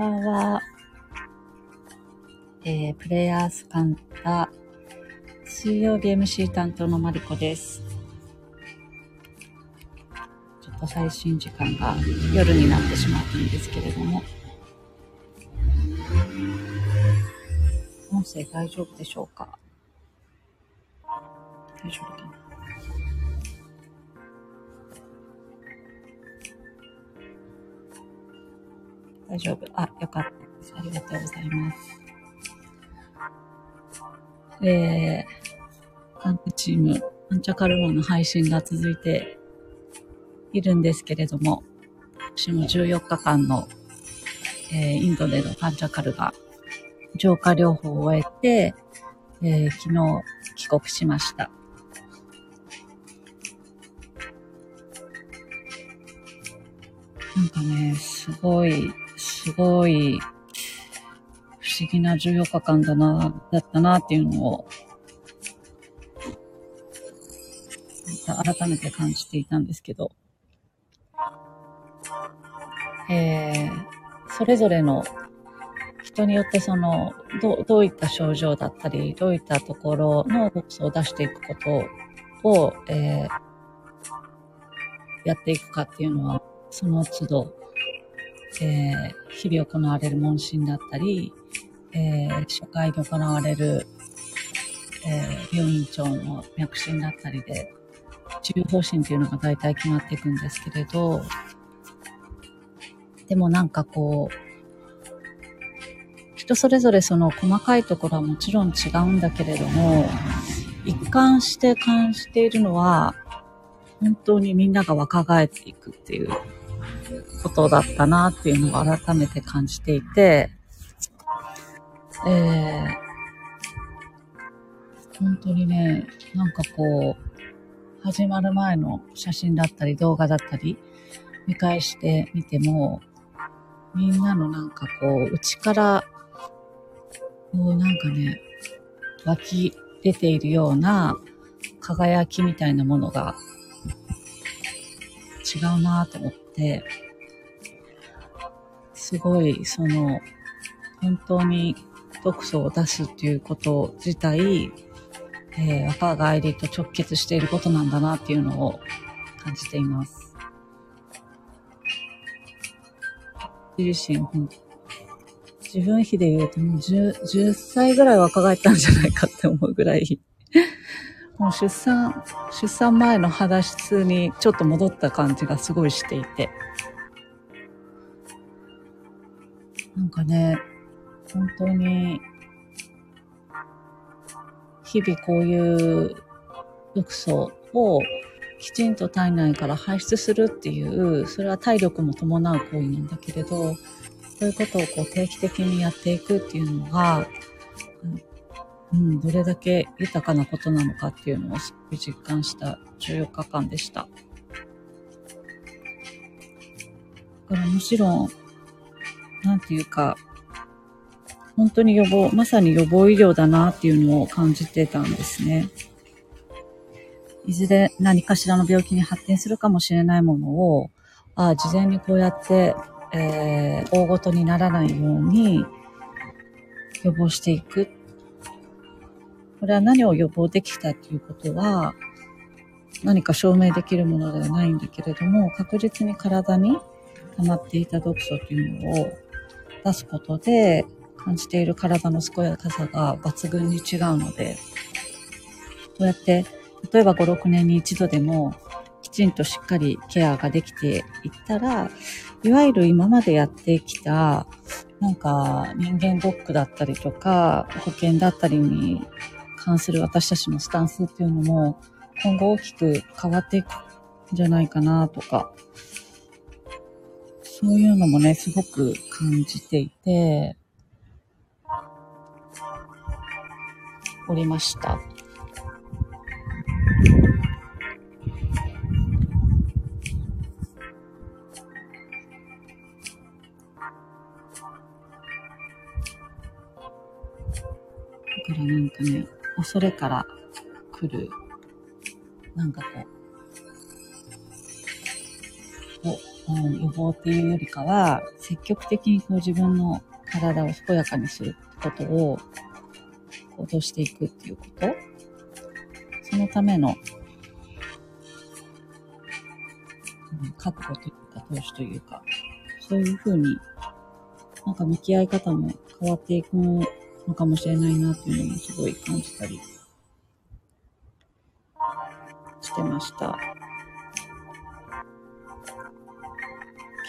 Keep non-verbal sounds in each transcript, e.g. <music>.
こんばんは。えー、プレイヤースカンタ、水曜日 MC 担当のマリコです。ちょっと最新時間が夜になってしまったんですけれども。音声大丈夫でしょうか？大丈夫かな？大丈夫。あ、よかったです。ありがとうございます。えー、カンプチーム、アンチャカルマの配信が続いているんですけれども、私も14日間の、えー、インドでのパンチャカルが浄化療法を終えて、えー、昨日帰国しました。なんかね、すごい、すごい不思議な14日間だな、だったなっていうのを、改めて感じていたんですけど、えー、それぞれの人によってその、どどういった症状だったり、どういったところの毒素を出していくことを、えー、やっていくかっていうのは、その都度、えー、日々行われる問診だったり、えー、初回に行われる、えー、病院長の脈診だったりで、治療方針っていうのが大体決まっていくんですけれど、でもなんかこう、人それぞれその細かいところはもちろん違うんだけれども、一貫して感じているのは、本当にみんなが若返っていくっていうことだったなっていうのを改めて感じていて、えー、本当にね、なんかこう、始まる前の写真だったり動画だったり、見返してみても、みんなのなんかこう、内からもうなんかね、湧き出ているような輝きみたいなものが違うなと思って、すごい、その、本当に毒素を出すっていうこと自体、えー、若返りと直結していることなんだなっていうのを感じています。自身、自分比で言うともう 10, 10歳ぐらい若返ったんじゃないかって思うぐらいもう出産、出産前の肌質にちょっと戻った感じがすごいしていて。なんかね、本当に、日々こういう毒素をきちんと体内から排出するっていう、それは体力も伴う行為なんだけれど、そういうことをこう定期的にやっていくっていうのが、うん、どれだけ豊かなことなのかっていうのをすごい実感した14日間でした。だからもちろん、なんていうか、本当に予防、まさに予防医療だなっていうのを感じてたんですね。いずれ何かしらの病気に発展するかもしれないものを、ああ、事前にこうやってえー、大ごとにならないように予防していく。これは何を予防できたということは、何か証明できるものではないんだけれども、確実に体に溜まっていた毒素というのを出すことで、感じている体の健やかさが抜群に違うので、こうやって、例えば5、6年に一度でも、きちんとしっかりケアができていったら、いわゆる今までやってきた、なんか人間ドックだったりとか、保険だったりに関する私たちのスタンスっていうのも、今後大きく変わっていくんじゃないかなとか、そういうのもね、すごく感じていて、おりました。だからなんかね、恐れから来る、なんかこう、うん、予防っていうよりかは、積極的にこう自分の体を健やかにすることを行動していくっていうことそのための、うん、覚悟というか、投資というか、そういうふうに、なんか向き合い方も変わっていくのかもしれないなっていうのもすごい感じたりしてました。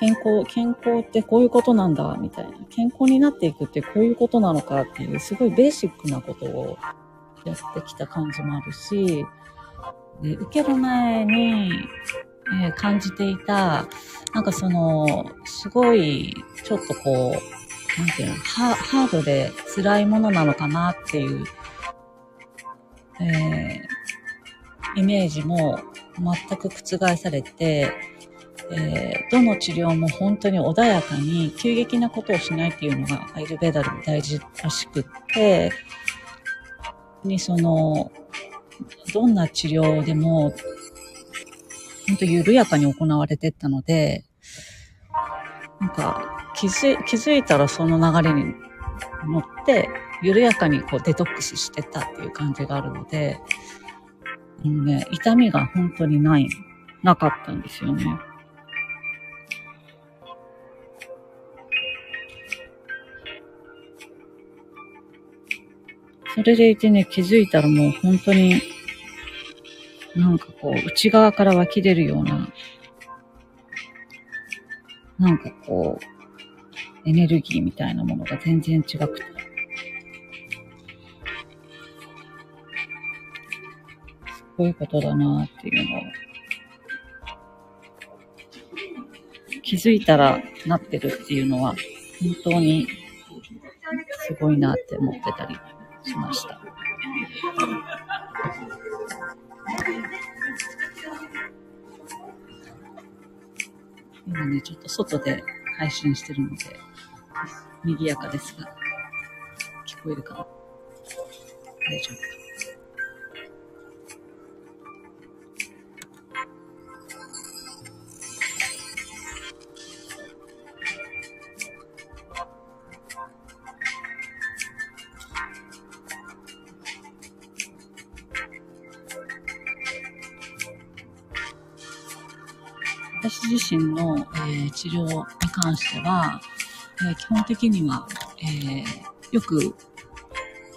健康、健康ってこういうことなんだ、みたいな。健康になっていくってこういうことなのかっていう、すごいベーシックなことをやってきた感じもあるし、で受ける前に、えー、感じていた、なんかその、すごい、ちょっとこう、なんていうの、ハハードで辛いものなのかなっていう、えー、イメージも全く覆されて、えー、どの治療も本当に穏やかに急激なことをしないっていうのがアイルベーダでも大事らしくって、にその、どんな治療でも、本当緩やかに行われてったので、なんか気づ気づいたらその流れに乗って、緩やかにこうデトックスしてたっていう感じがあるので、あのね、痛みが本当にない、なかったんですよね。それでいてね、気づいたらもう本当に、なんかこう、内側から湧き出るような、なんかこう、エネルギーみたいなものが全然違くて。すごいことだなっていうのを。気づいたらなってるっていうのは、本当にすごいなって思ってたりしました。今ね、ちょっと外で配信してるので、賑やかですが、聞こえるかな？大丈夫か私自身の、えー、治療に関しては、えー、基本的には、えー、よく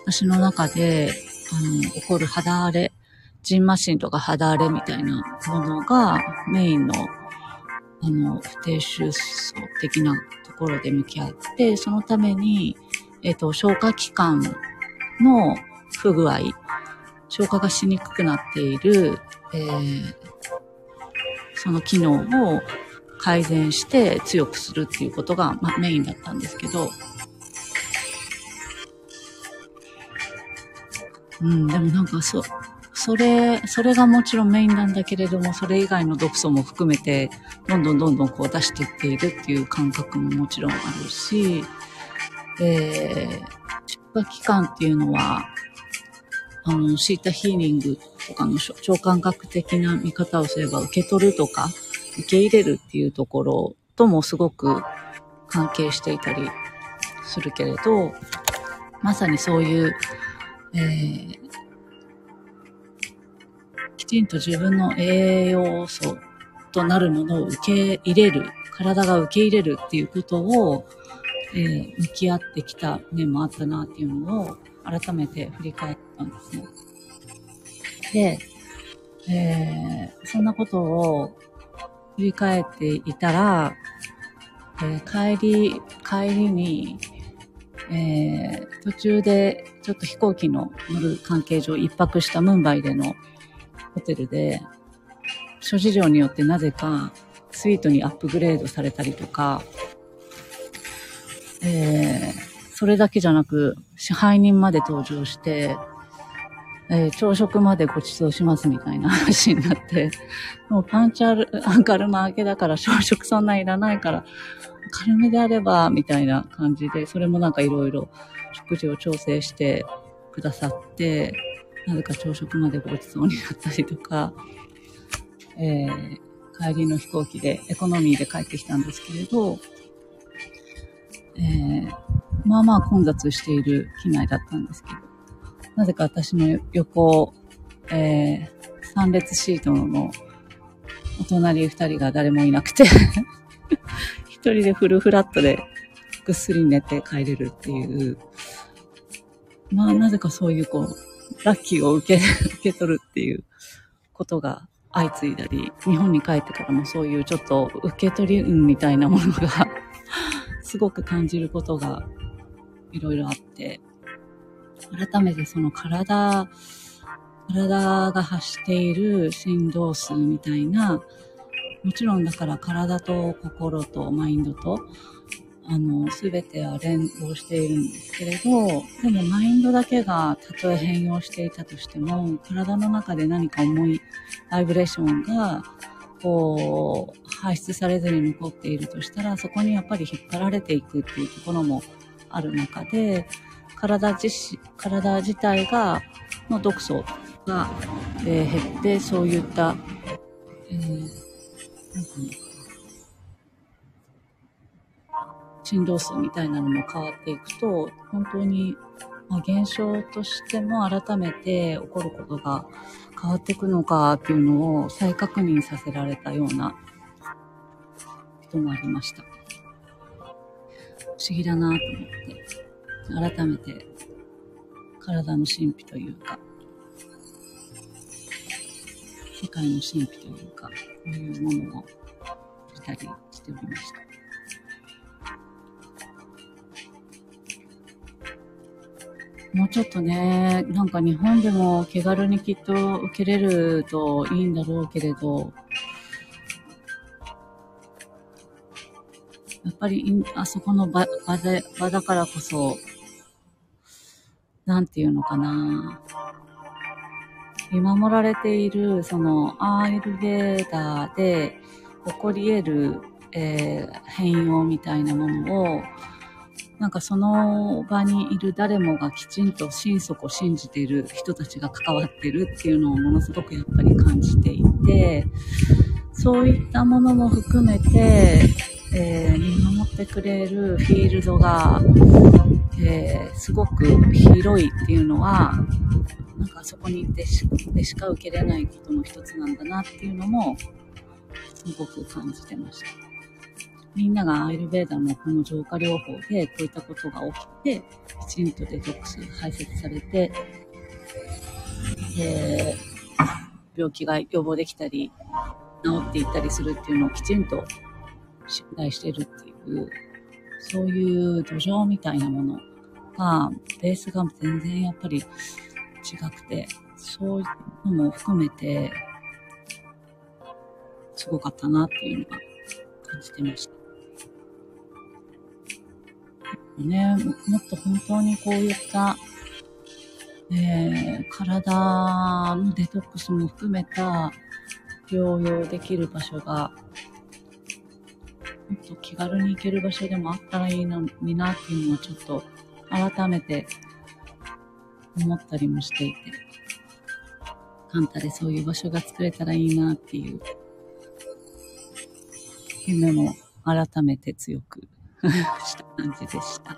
私の中であの起こる肌荒れ、ジンマシンとか肌荒れみたいなものがメインのあの不定収層的なところで向き合って、そのために、えっ、と、消化器官の不具合、消化がしにくくなっている、えー、その機能を改善して強くするっていうことが、まあ、メインだったんですけど、うん、でもなんかそ、それ、それがもちろんメインなんだけれども、それ以外の毒素も含めて、どんどんどんどんこう出していっているっていう感覚ももちろんあるし、えー、出荷期間っていうのは、あの、シータヒーリングとかの超感覚的な見方をすれば受け取るとか、受け入れるっていうところともすごく関係していたりするけれど、まさにそういう、えー、きちんと自分の栄養素となるものを受け入れる、体が受け入れるっていうことを、えー、向き合ってきた面もあったなっていうのを改めて振り返ってたんですね。で、えー、そんなことを振り返っていたら、えー、帰り、帰りに、えー、途中でちょっと飛行機の乗る関係上一泊したムンバイでのホテルで、諸事情によってなぜかスイートにアップグレードされたりとか、えー、それだけじゃなく支配人まで登場して、えー、朝食までご馳走しますみたいな話になって、<laughs> もうパンチャル、軽め明けだから朝食そんないらないから、軽めであれば、みたいな感じで、それもなんかいろいろ食事を調整してくださって、なぜか朝食までご馳走になったりとか、えー、帰りの飛行機でエコノミーで帰ってきたんですけれど、えー、まあまあ混雑している機内だったんですけど、なぜか私の横、えー、3列シートのお隣2人が誰もいなくて <laughs> 一人でフルフラットでぐっすり寝て帰れるっていう、まあなぜかそういうこう、ラッキーを受け、<laughs> 受け取るっていうことが相次いだり、日本に帰ってからもそういうちょっと受け取り運みたいなものが <laughs> すごく感じることがいろいろあって、改めてその体、体が発している振動数みたいな、もちろんだから体と心とマインドと、あの、すべては連動しているんですけれど、でもマインドだけがたとえ変容していたとしても、体の中で何か重いバイブレーションが、こう、排出されずに残っているとしたら、そこにやっぱり引っ張られていくっていうところもある中で、体自身、体自体が、の毒素が、えー、減って、そういった、えー、振動数みたいなのも変わっていくと、本当に、まあ、現象としても改めて起こることが変わっていくのかっていうのを再確認させられたような人もありました。不思議だなと思って、改めて体の神秘というか、世界の神秘というか、こういうものを見たりしておりました。もうちょっとね、なんか日本でも気軽にきっと受けれるといいんだろうけれど、やっぱりあそこの場場で場だからこそ、なんていうのかな。見守られている、その、アーユルベーダーで起こり得る、えー、変容みたいなものを、なんかその場にいる誰もがきちんと心底信じている人たちが関わってるっていうのをものすごくやっぱり感じていて、そういったものも含めて、えー、見守ってくれるフィールドが、えー、すごく広いっていうのは、なんかそこにでしでしか受けれないことの一つなんだなっていうのも、すごく感じてました。みんながアイルベーダのこの浄化療法でこういったことが起きて、きちんとデトックス排泄されて、で、病気が予防できたり、治っていったりするっていうのをきちんと信頼してるっていう、そういう土壌みたいなものが、ベースが全然やっぱり違くて、そういうのも含めて、すごかったなっていうのが感じてました。ね、もっと本当にこういった、えー、体のデトックスも含めた療養できる場所が、もっと気軽に行ける場所でもあったらいいのになっていうのはちょっと改めて思ったりもしていて、カンタでそういう場所が作れたらいいなっていう夢も改めて強く <laughs> した感じでした。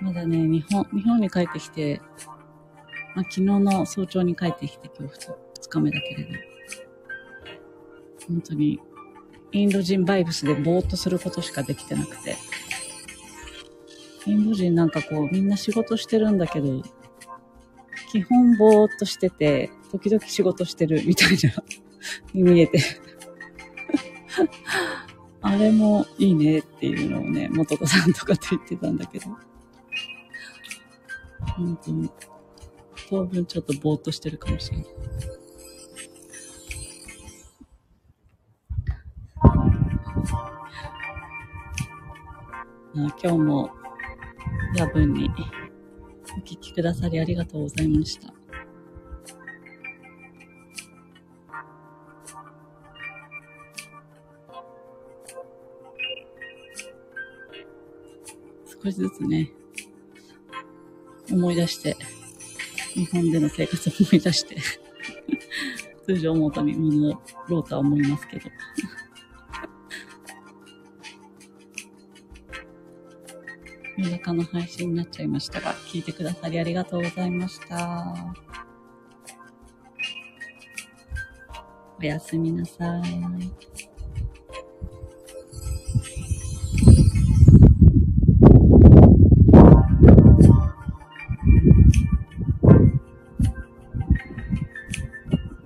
まだね、日本、日本に帰ってきて、まあ、昨日の早朝に帰ってきて今日2日目だけれど、本当にインド人バイブスでぼーっとすることしかできてなくて、インド人なんかこうみんな仕事してるんだけど、基本ぼーっとしてて、時々仕事してるみたいな <laughs> に見えて。<laughs> あれもいいねっていうのをね、元子さんとかって言ってたんだけど。本当に、当分ちょっとぼーっとしてるかもしれない。今日も夜分にお聞きくださりありがとうございました。少しずつね、思い出して、日本での生活を思い出して、<laughs> 通常モードに戻ろうとは思いますけど。夜中の配信になっちゃいましたが、聞いてくださりありがとうございました。おやすみなさい。